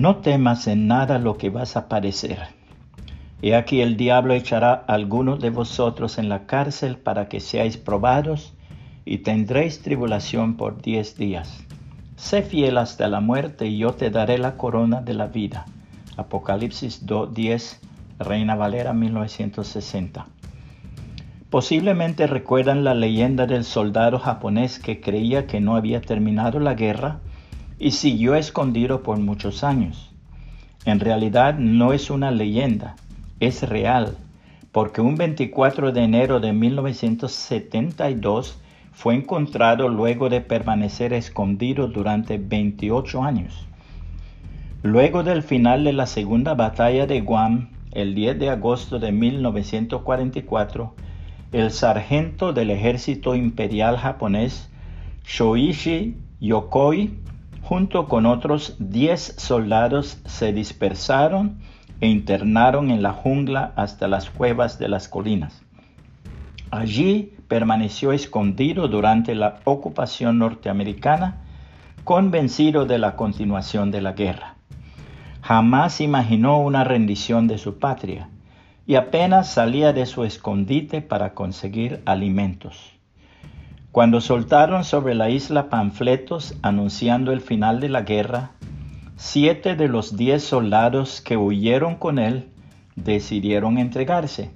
No temas en nada lo que vas a padecer. He aquí el diablo echará a algunos de vosotros en la cárcel para que seáis probados y tendréis tribulación por diez días. Sé fiel hasta la muerte y yo te daré la corona de la vida. Apocalipsis 2.10, Reina Valera 1960. Posiblemente recuerdan la leyenda del soldado japonés que creía que no había terminado la guerra y siguió escondido por muchos años. En realidad no es una leyenda, es real, porque un 24 de enero de 1972 fue encontrado luego de permanecer escondido durante 28 años. Luego del final de la segunda batalla de Guam, el 10 de agosto de 1944, el sargento del ejército imperial japonés Shoichi Yokoi junto con otros 10 soldados se dispersaron e internaron en la jungla hasta las cuevas de las colinas. Allí permaneció escondido durante la ocupación norteamericana, convencido de la continuación de la guerra. Jamás imaginó una rendición de su patria y apenas salía de su escondite para conseguir alimentos. Cuando soltaron sobre la isla panfletos anunciando el final de la guerra, siete de los diez soldados que huyeron con él decidieron entregarse.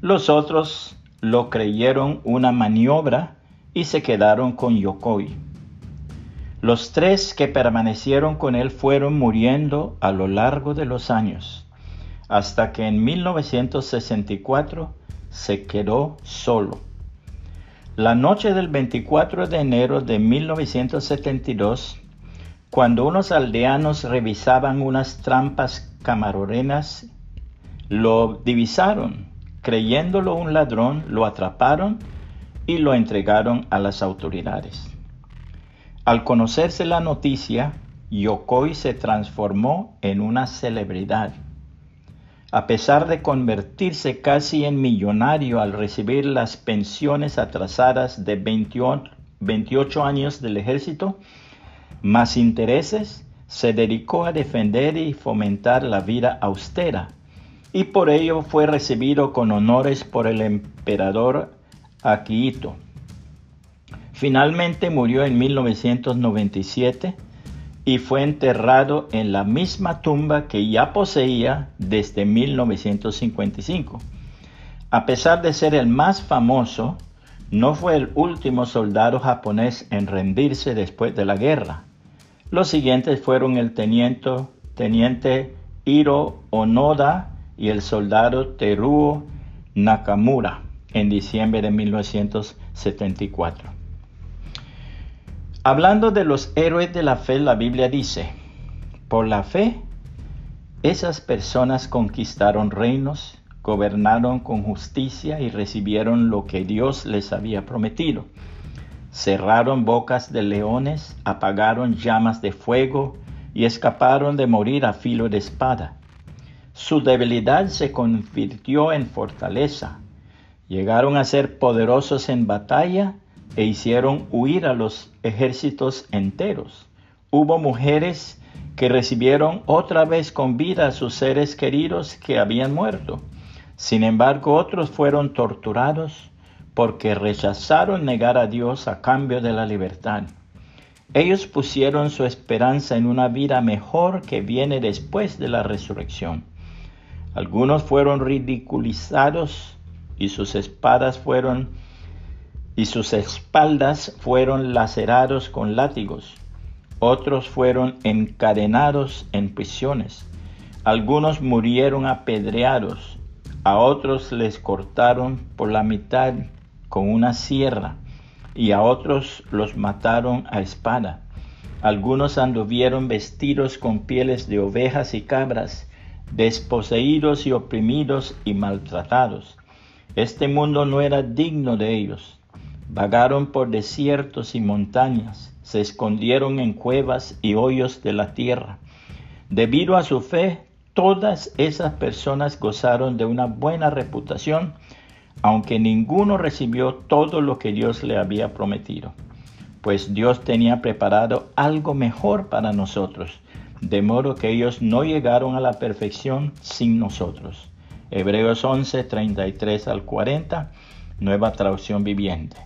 Los otros lo creyeron una maniobra y se quedaron con Yokoi. Los tres que permanecieron con él fueron muriendo a lo largo de los años, hasta que en 1964 se quedó solo. La noche del 24 de enero de 1972, cuando unos aldeanos revisaban unas trampas camarorenas, lo divisaron. Creyéndolo un ladrón, lo atraparon y lo entregaron a las autoridades. Al conocerse la noticia, Yokoi se transformó en una celebridad a pesar de convertirse casi en millonario al recibir las pensiones atrasadas de 28 años del ejército, más intereses, se dedicó a defender y fomentar la vida austera, y por ello fue recibido con honores por el emperador Akihito. Finalmente murió en 1997 y fue enterrado en la misma tumba que ya poseía desde 1955. A pesar de ser el más famoso, no fue el último soldado japonés en rendirse después de la guerra. Los siguientes fueron el teniente, teniente Hiro Onoda y el soldado Teruo Nakamura en diciembre de 1974. Hablando de los héroes de la fe, la Biblia dice, por la fe, esas personas conquistaron reinos, gobernaron con justicia y recibieron lo que Dios les había prometido. Cerraron bocas de leones, apagaron llamas de fuego y escaparon de morir a filo de espada. Su debilidad se convirtió en fortaleza. Llegaron a ser poderosos en batalla e hicieron huir a los ejércitos enteros. Hubo mujeres que recibieron otra vez con vida a sus seres queridos que habían muerto. Sin embargo, otros fueron torturados porque rechazaron negar a Dios a cambio de la libertad. Ellos pusieron su esperanza en una vida mejor que viene después de la resurrección. Algunos fueron ridiculizados y sus espadas fueron y sus espaldas fueron lacerados con látigos. Otros fueron encadenados en prisiones. Algunos murieron apedreados. A otros les cortaron por la mitad con una sierra y a otros los mataron a espada. Algunos anduvieron vestidos con pieles de ovejas y cabras, desposeídos y oprimidos y maltratados. Este mundo no era digno de ellos Vagaron por desiertos y montañas, se escondieron en cuevas y hoyos de la tierra. Debido a su fe, todas esas personas gozaron de una buena reputación, aunque ninguno recibió todo lo que Dios le había prometido, pues Dios tenía preparado algo mejor para nosotros, de modo que ellos no llegaron a la perfección sin nosotros. Hebreos 11, 33 al 40, nueva traducción viviente.